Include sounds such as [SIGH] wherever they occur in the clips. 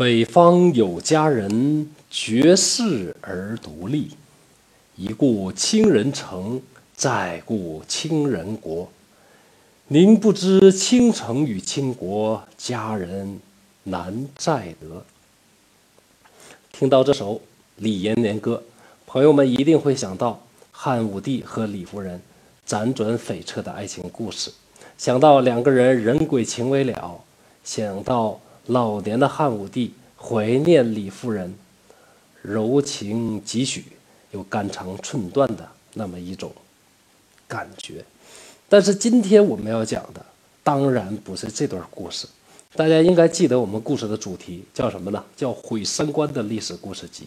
北方有佳人，绝世而独立。一顾倾人城，再顾倾人国。宁不知倾城与倾国，佳人难再得。听到这首李延年歌，朋友们一定会想到汉武帝和李夫人辗转悱恻的爱情故事，想到两个人人鬼情未了，想到老年的汉武帝怀念李夫人，柔情几许又肝肠寸断的那么一种感觉。但是今天我们要讲的当然不是这段故事，大家应该记得我们故事的主题叫什么呢？叫毁三观的历史故事集。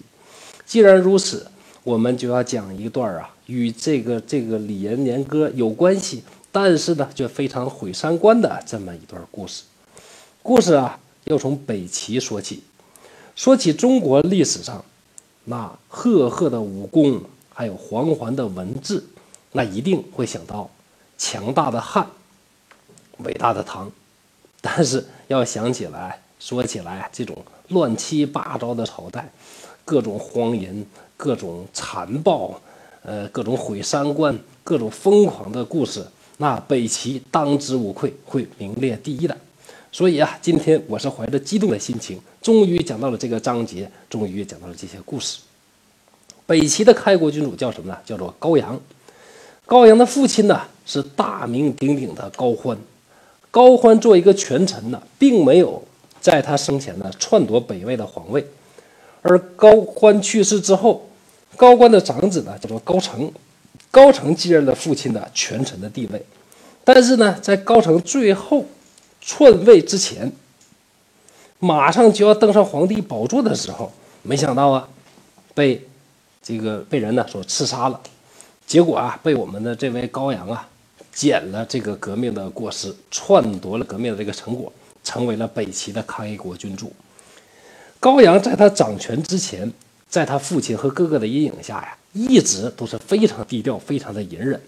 既然如此，我们就要讲一段啊，与这个这个李延年歌有关系，但是呢却非常毁三观的这么一段故事。故事啊，要从北齐说起。说起中国历史上那赫赫的武功，还有煌煌的文字，那一定会想到。强大的汉，伟大的唐，但是要想起来说起来，这种乱七八糟的朝代，各种荒淫，各种残暴，呃，各种毁三观，各种疯狂的故事，那北齐当之无愧会名列第一的。所以啊，今天我是怀着激动的心情，终于讲到了这个章节，终于讲到了这些故事。北齐的开国君主叫什么呢？叫做高阳。高阳的父亲呢？是大名鼎鼎的高欢，高欢作为一个权臣呢，并没有在他生前呢篡夺北魏的皇位，而高欢去世之后，高欢的长子呢叫做高澄，高澄继任了父亲的权臣的地位，但是呢，在高澄最后篡位之前，马上就要登上皇帝宝座的时候，没想到啊，被这个被人呢所刺杀了，结果啊，被我们的这位高阳啊。捡了这个革命的过失，篡夺了革命的这个成果，成为了北齐的开国君主。高阳在他掌权之前，在他父亲和哥哥的阴影下呀，一直都是非常低调、非常的隐忍。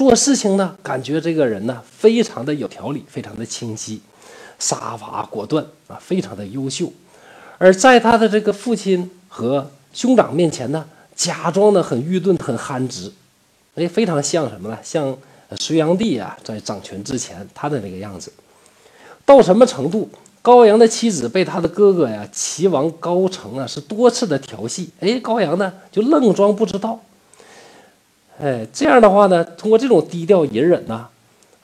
做事情呢，感觉这个人呢，非常的有条理，非常的清晰，杀伐果断啊，非常的优秀。而在他的这个父亲和兄长面前呢，假装的很愚钝、很憨直。哎，非常像什么呢？像隋炀帝啊，在掌权之前他的那个样子。到什么程度？高阳的妻子被他的哥哥呀，齐王高澄啊，是多次的调戏。哎，高阳呢就愣装不知道。哎，这样的话呢，通过这种低调隐忍呐，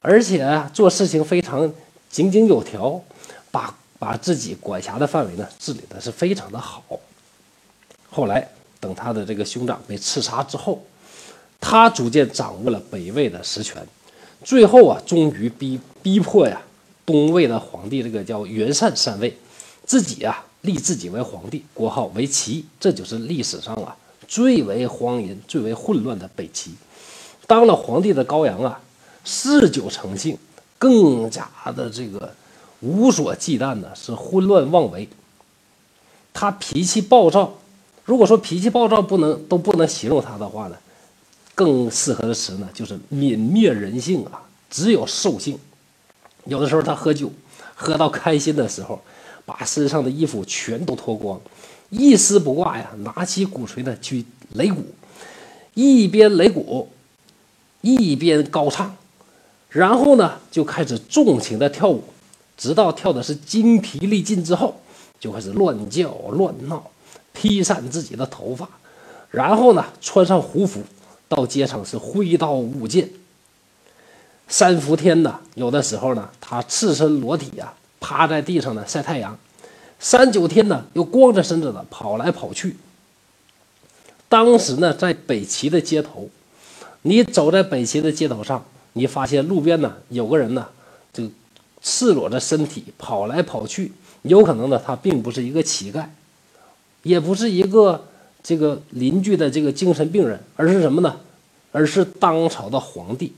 而且做事情非常井井有条，把把自己管辖的范围呢治理的是非常的好。后来等他的这个兄长被刺杀之后。他逐渐掌握了北魏的实权，最后啊，终于逼逼迫呀东魏的皇帝，这个叫元善禅位，自己啊立自己为皇帝，国号为齐，这就是历史上啊最为荒淫、最为混乱的北齐。当了皇帝的高阳啊，嗜酒成性，更加的这个无所忌惮的是混乱妄为。他脾气暴躁，如果说脾气暴躁不能都不能形容他的话呢？更适合的词呢，就是泯灭人性啊，只有兽性。有的时候他喝酒，喝到开心的时候，把身上的衣服全都脱光，一丝不挂呀，拿起鼓槌呢去擂鼓，一边擂鼓，一边高唱，然后呢就开始纵情的跳舞，直到跳的是筋疲力尽之后，就开始乱叫乱闹，披散自己的头发，然后呢穿上胡服。到街上是挥刀舞剑，三伏天呢，有的时候呢，他赤身裸体呀，趴在地上呢晒太阳；三九天呢，又光着身子的跑来跑去。当时呢，在北齐的街头，你走在北齐的街头上，你发现路边呢有个人呢，就赤裸着身体跑来跑去，有可能呢，他并不是一个乞丐，也不是一个。这个邻居的这个精神病人，而是什么呢？而是当朝的皇帝。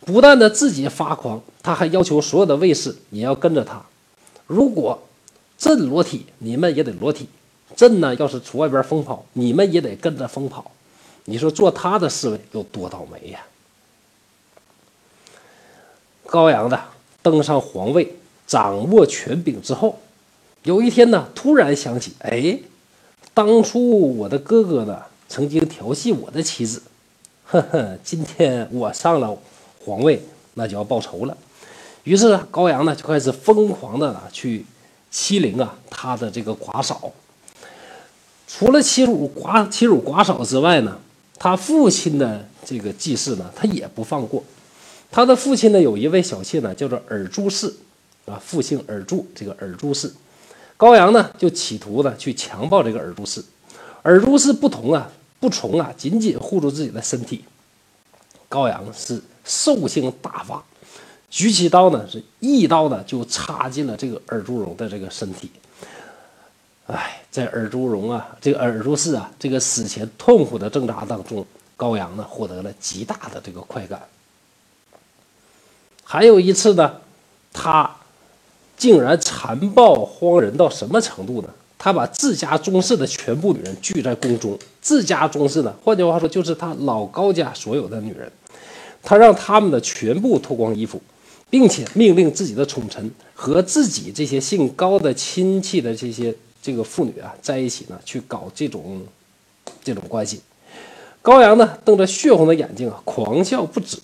不但呢自己发狂，他还要求所有的卫士也要跟着他。如果朕裸体，你们也得裸体；朕呢要是出外边疯跑，你们也得跟着疯跑。你说做他的侍卫有多倒霉呀？高阳的登上皇位，掌握权柄之后，有一天呢，突然想起，哎，当初我的哥哥呢曾经调戏我的妻子，呵呵，今天我上了皇位，那就要报仇了。于是高阳呢就开始疯狂的去欺凌啊他的这个寡嫂。除了欺辱寡欺辱寡嫂之外呢，他父亲的这个祭祀呢，他也不放过。他的父亲呢有一位小妾呢，叫做尔朱氏，啊，父姓尔朱，这个尔朱氏，高阳呢就企图呢去强暴这个尔朱氏。尔朱氏不同啊，不从啊，紧紧护住自己的身体。高阳是兽性大发。举起刀呢，是一刀呢就插进了这个尔朱荣的这个身体。哎，在尔朱荣啊，这个尔朱氏啊，这个死前痛苦的挣扎当中，高阳呢获得了极大的这个快感。还有一次呢，他竟然残暴荒淫到什么程度呢？他把自家宗室的全部女人聚在宫中，自家宗室呢，换句话说就是他老高家所有的女人，他让他们的全部脱光衣服。并且命令自己的宠臣和自己这些姓高的亲戚的这些这个妇女啊在一起呢，去搞这种这种关系。高阳呢瞪着血红的眼睛啊，狂笑不止。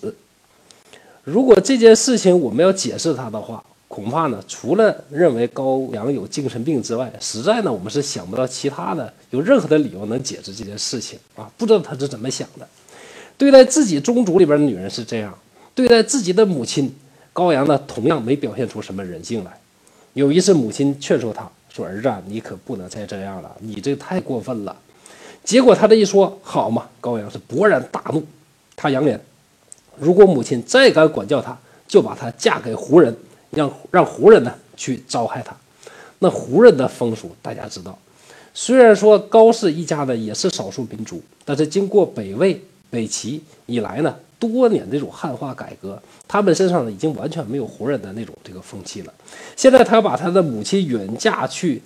如果这件事情我们要解释他的话，恐怕呢除了认为高阳有精神病之外，实在呢我们是想不到其他的有任何的理由能解释这件事情啊。不知道他是怎么想的。对待自己宗族里边的女人是这样，对待自己的母亲。高阳呢，同样没表现出什么人性来。有一次，母亲劝说他说：“儿子，你可不能再这样了，你这太过分了。”结果他这一说，好嘛，高阳是勃然大怒，他扬言，如果母亲再敢管教他，就把她嫁给胡人，让让胡人呢去糟害她。那胡人的风俗大家知道，虽然说高氏一家呢也是少数民族，但是经过北魏、北齐以来呢。多年这种汉化改革，他们身上呢已经完全没有胡人的那种这个风气了。现在他要把他的母亲远嫁去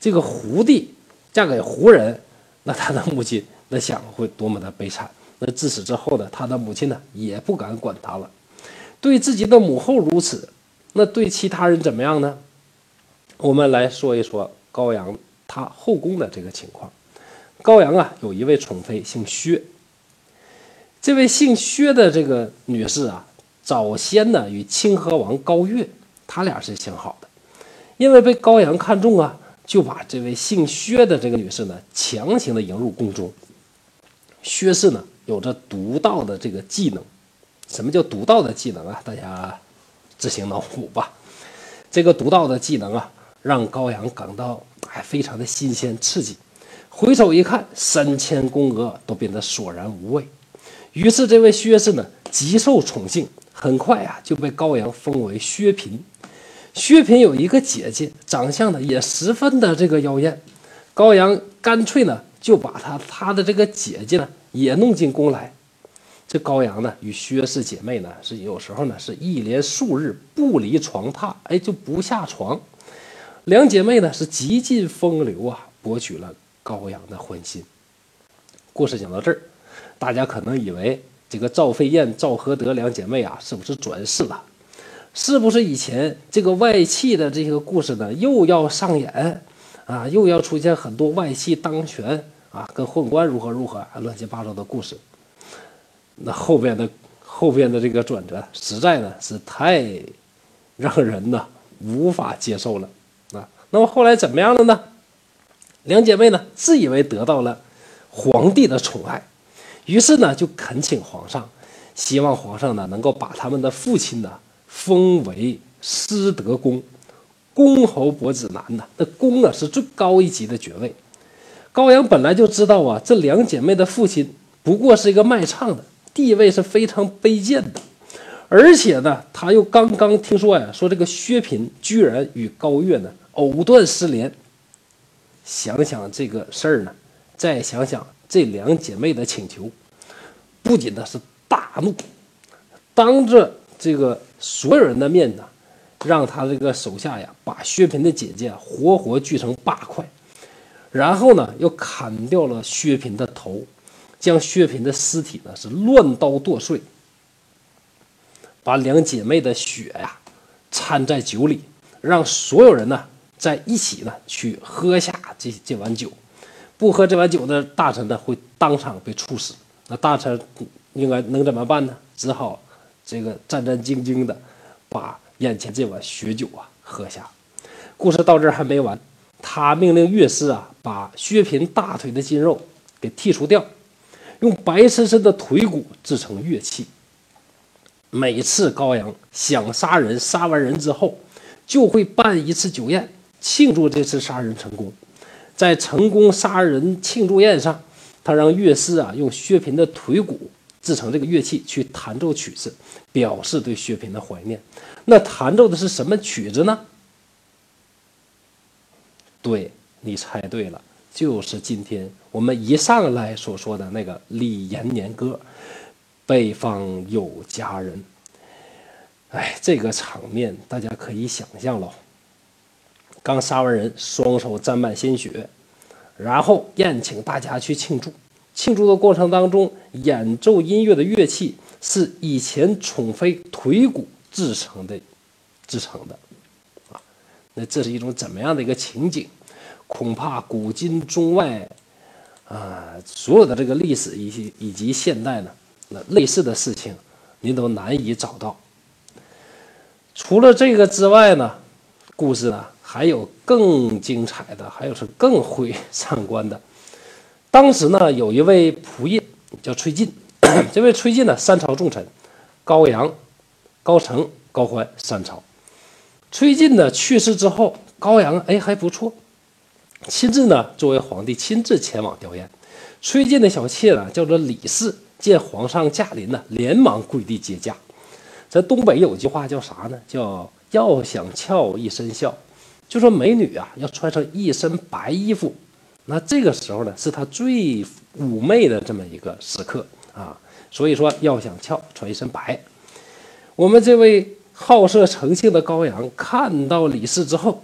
这个胡地，嫁给胡人，那他的母亲那想会多么的悲惨。那自此之后呢，他的母亲呢也不敢管他了。对自己的母后如此，那对其他人怎么样呢？我们来说一说高阳他后宫的这个情况。高阳啊有一位宠妃姓薛。这位姓薛的这个女士啊，早先呢与清河王高岳，他俩是相好的，因为被高阳看中啊，就把这位姓薛的这个女士呢强行的迎入宫中。薛氏呢有着独到的这个技能，什么叫独到的技能啊？大家自行脑补 [LAUGHS] 吧。这个独到的技能啊，让高阳感到哎非常的新鲜刺激，回首一看，三千宫娥都变得索然无味。于是，这位薛氏呢极受宠幸，很快啊就被高阳封为薛嫔。薛嫔有一个姐姐，长相呢也十分的这个妖艳。高阳干脆呢就把他他的这个姐姐呢也弄进宫来。这高阳呢与薛氏姐妹呢是有时候呢是一连数日不离床榻，哎就不下床。两姐妹呢是极尽风流啊，博取了高阳的欢心。故事讲到这儿。大家可能以为这个赵飞燕、赵合德两姐妹啊，是不是转世了？是不是以前这个外戚的这个故事呢，又要上演啊？又要出现很多外戚当权啊，跟宦官如何如何乱七八糟的故事？那后边的后边的这个转折，实在呢是太让人呢无法接受了啊！那么后来怎么样了呢？两姐妹呢，自以为得到了皇帝的宠爱。于是呢，就恳请皇上，希望皇上呢能够把他们的父亲呢封为师德公，公侯伯子男呐。那公啊是最高一级的爵位。高阳本来就知道啊，这两姐妹的父亲不过是一个卖唱的，地位是非常卑贱的。而且呢，他又刚刚听说呀，说这个薛嫔居然与高月呢藕断丝连。想想这个事儿呢，再想想。这两姐妹的请求，不仅呢是大怒，当着这个所有人的面呢，让他这个手下呀把薛平的姐姐活活锯成八块，然后呢又砍掉了薛平的头，将薛平的尸体呢是乱刀剁碎，把两姐妹的血呀掺在酒里，让所有人呢在一起呢去喝下这这碗酒，不喝这碗酒的大臣呢会当场被处死。那大臣应该能怎么办呢？只好这个战战兢兢的把眼前这碗血酒啊喝下。故事到这儿还没完，他命令乐师啊把薛平大腿的筋肉给剔除掉，用白森森的腿骨制成乐器。每次高阳想杀人，杀完人之后，就会办一次酒宴，庆祝这次杀人成功。在成功杀人庆祝宴上，他让乐师啊用薛平的腿骨制成这个乐器去弹奏曲子，表示对薛平的怀念。那弹奏的是什么曲子呢？对你猜对了，就是今天我们一上来所说的那个《李延年歌》。北方有佳人，哎，这个场面大家可以想象喽。刚杀完人，双手沾满鲜血，然后宴请大家去庆祝。庆祝的过程当中，演奏音乐的乐器是以前宠妃腿骨制成的，制成的，啊，那这是一种怎么样的一个情景？恐怕古今中外，啊，所有的这个历史以及以及现代呢。那类似的事情，您都难以找到。除了这个之外呢，故事呢还有更精彩的，还有是更毁三观的。当时呢，有一位仆役叫崔进，[COUGHS] 这位崔进呢，三朝重臣，高阳、高澄、高欢三朝。崔进呢去世之后，高阳哎还不错，亲自呢作为皇帝亲自前往吊唁。崔进的小妾呢叫做李氏。见皇上驾临呢，连忙跪地接驾。咱东北有句话叫啥呢？叫“要想俏一身笑”，就说美女啊要穿上一身白衣服。那这个时候呢，是她最妩媚的这么一个时刻啊。所以说要想俏，穿一身白。我们这位好色成性的高阳看到李氏之后，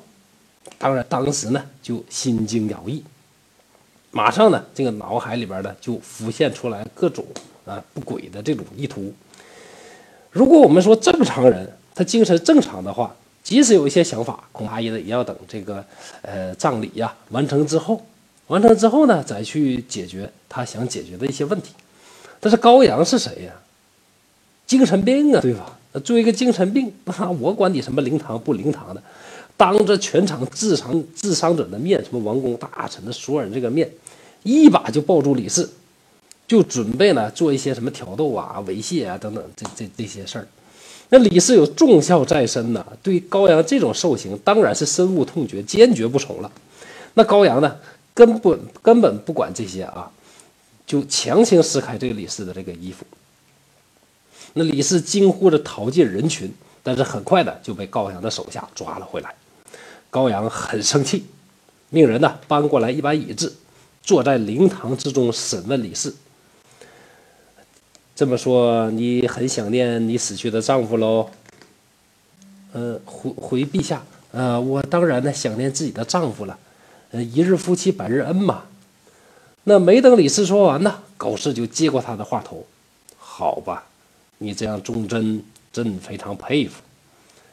当然当时呢就心惊摇曳。马上呢，这个脑海里边呢就浮现出来各种啊不轨的这种意图。如果我们说正常人他精神正常的话，即使有一些想法，恐怕也得也要等这个呃葬礼呀完成之后，完成之后呢再去解决他想解决的一些问题。但是高阳是谁呀？精神病啊，对吧？作为一个精神病，那我管你什么灵堂不灵堂的。当着全场智商智商者的面，什么王公大臣的所有人这个面，一把就抱住李氏，就准备呢做一些什么挑逗啊、猥亵啊等等这这这些事儿。那李氏有重孝在身呢，对高阳这种受刑当然是深恶痛绝，坚决不从了。那高阳呢，根本根本不管这些啊，就强行撕开这个李氏的这个衣服。那李氏惊呼着逃进人群，但是很快的就被高阳的手下抓了回来。高阳很生气，命人呢搬过来一把椅子，坐在灵堂之中审问李氏。这么说，你很想念你死去的丈夫喽？呃，回回陛下，呃，我当然呢想念自己的丈夫了。呃，一日夫妻百日恩嘛。那没等李氏说完呢，高氏就接过他的话头。好吧，你这样忠贞，朕非常佩服。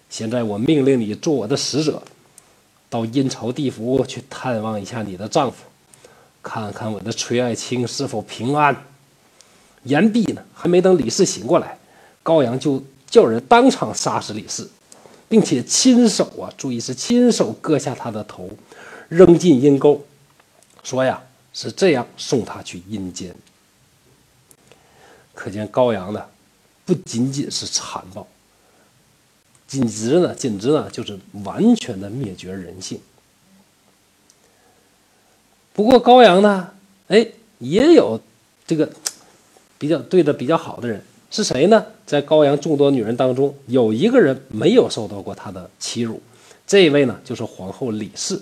现在我命令你做我的使者。到阴曹地府去探望一下你的丈夫，看看我的崔爱卿是否平安。言毕呢，还没等李氏醒过来，高阳就叫人当场杀死李氏，并且亲手啊，注意是亲手割下他的头，扔进阴沟，说呀是这样送他去阴间。可见高阳呢，不仅仅是残暴。简直呢，简直呢，就是完全的灭绝人性。不过高阳呢，哎，也有这个比较对的比较好的人，是谁呢？在高阳众多女人当中，有一个人没有受到过他的欺辱，这一位呢，就是皇后李氏。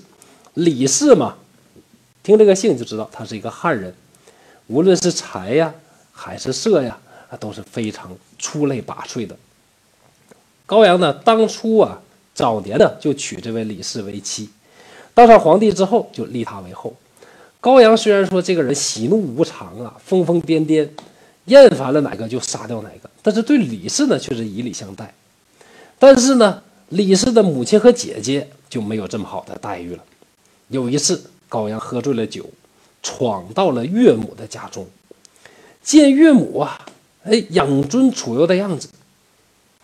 李氏嘛，听这个姓就知道她是一个汉人，无论是财呀还是色呀，啊，都是非常出类拔萃的。高阳呢，当初啊，早年呢就娶这位李氏为妻，当上皇帝之后就立她为后。高阳虽然说这个人喜怒无常啊，疯疯癫癫，厌烦了哪个就杀掉哪个，但是对李氏呢却是以礼相待。但是呢，李氏的母亲和姐姐就没有这么好的待遇了。有一次，高阳喝醉了酒，闯到了岳母的家中，见岳母啊，哎，养尊处优的样子，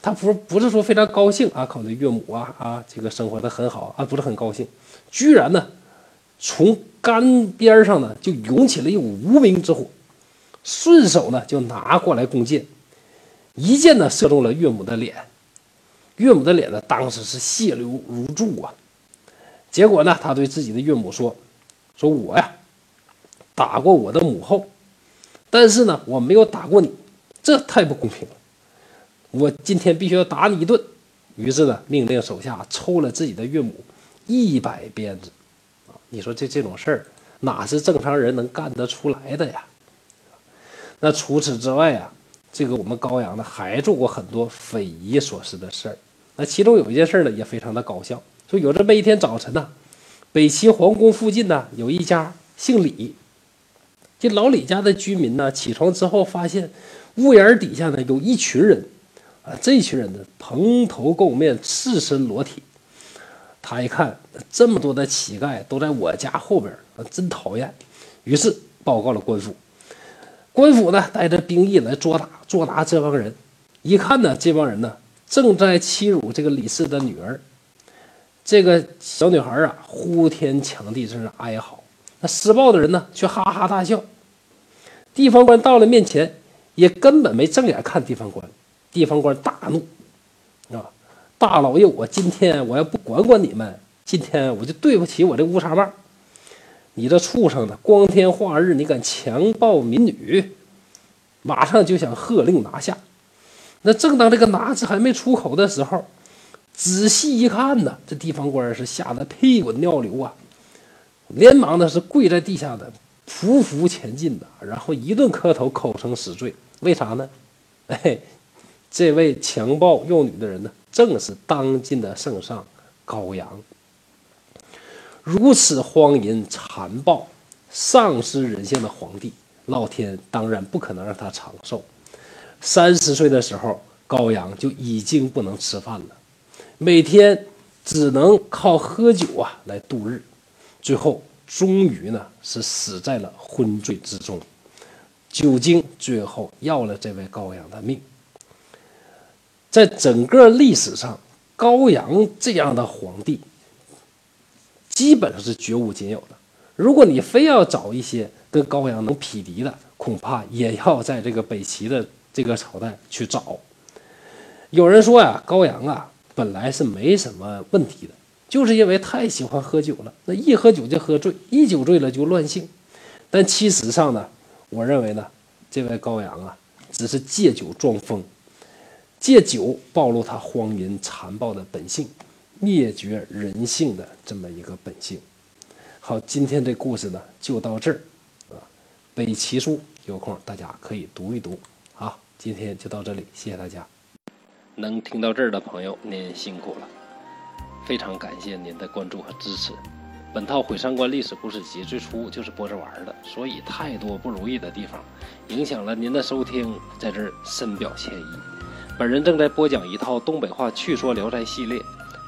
他不不是说非常高兴啊，考虑岳母啊啊，这个生活的很好啊，不是很高兴，居然呢，从杆边上呢就涌起了一股无名之火，顺手呢就拿过来弓箭，一箭呢射中了岳母的脸。岳母的脸呢，当时是血流如注啊。结果呢，他对自己的岳母说：“说我呀，打过我的母后，但是呢，我没有打过你，这太不公平了。我今天必须要打你一顿。”于是呢，命令手下抽了自己的岳母一百鞭子。你说这这种事儿，哪是正常人能干得出来的呀？那除此之外啊，这个我们高阳呢，还做过很多匪夷所思的事儿。那其中有一件事呢，也非常的搞笑。说有这么一天早晨呢，北齐皇宫附近呢，有一家姓李，这老李家的居民呢，起床之后发现屋檐底下呢有一群人，啊，这群人呢蓬头垢面、赤身裸体。他一看这么多的乞丐都在我家后边，啊，真讨厌。于是报告了官府，官府呢带着兵役来捉打捉拿这帮人。一看呢，这帮人呢。正在欺辱这个李氏的女儿，这个小女孩啊，呼天抢地，真是哀嚎。那施暴的人呢，却哈哈大笑。地方官到了面前，也根本没正眼看地方官。地方官大怒啊！大老爷，我今天我要不管管你们，今天我就对不起我这乌纱帽。你这畜生的，光天化日，你敢强暴民女，马上就想喝令拿下。那正当这个“拿”字还没出口的时候，仔细一看呢，这地方官是吓得屁滚尿流啊，连忙的是跪在地下的匍匐前进的，然后一顿磕头，口称死罪。为啥呢？哎，这位强暴幼女的人呢，正是当今的圣上高阳。如此荒淫残暴、丧失人性的皇帝，老天当然不可能让他长寿。三十岁的时候，高阳就已经不能吃饭了，每天只能靠喝酒啊来度日，最后终于呢是死在了昏醉之中，酒精最后要了这位高阳的命。在整个历史上，高阳这样的皇帝基本上是绝无仅有的。如果你非要找一些跟高阳能匹敌的，恐怕也要在这个北齐的。这个朝代去找，有人说呀，高阳啊本来是没什么问题的，就是因为太喜欢喝酒了，那一喝酒就喝醉，一酒醉了就乱性。但其实上呢，我认为呢，这位高阳啊，只是借酒装疯，借酒暴露他荒淫残暴的本性，灭绝人性的这么一个本性。好，今天这故事呢就到这儿啊，北齐书有空大家可以读一读啊。今天就到这里，谢谢大家。能听到这儿的朋友，您辛苦了，非常感谢您的关注和支持。本套《毁三观历史故事集》最初就是播着玩的，所以太多不如意的地方，影响了您的收听，在这儿深表歉意。本人正在播讲一套东北话趣说《聊斋》系列，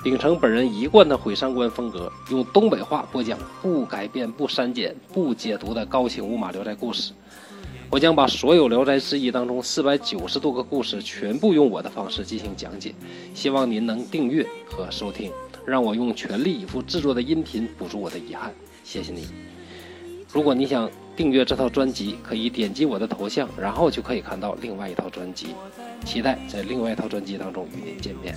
秉承本人一贯的毁三观风格，用东北话播讲不改变、不删减、不解读的高清无码《聊斋》故事。我将把所有《聊斋志异》当中四百九十多个故事全部用我的方式进行讲解，希望您能订阅和收听，让我用全力以赴制作的音频补足我的遗憾。谢谢你。如果你想订阅这套专辑，可以点击我的头像，然后就可以看到另外一套专辑。期待在另外一套专辑当中与您见面。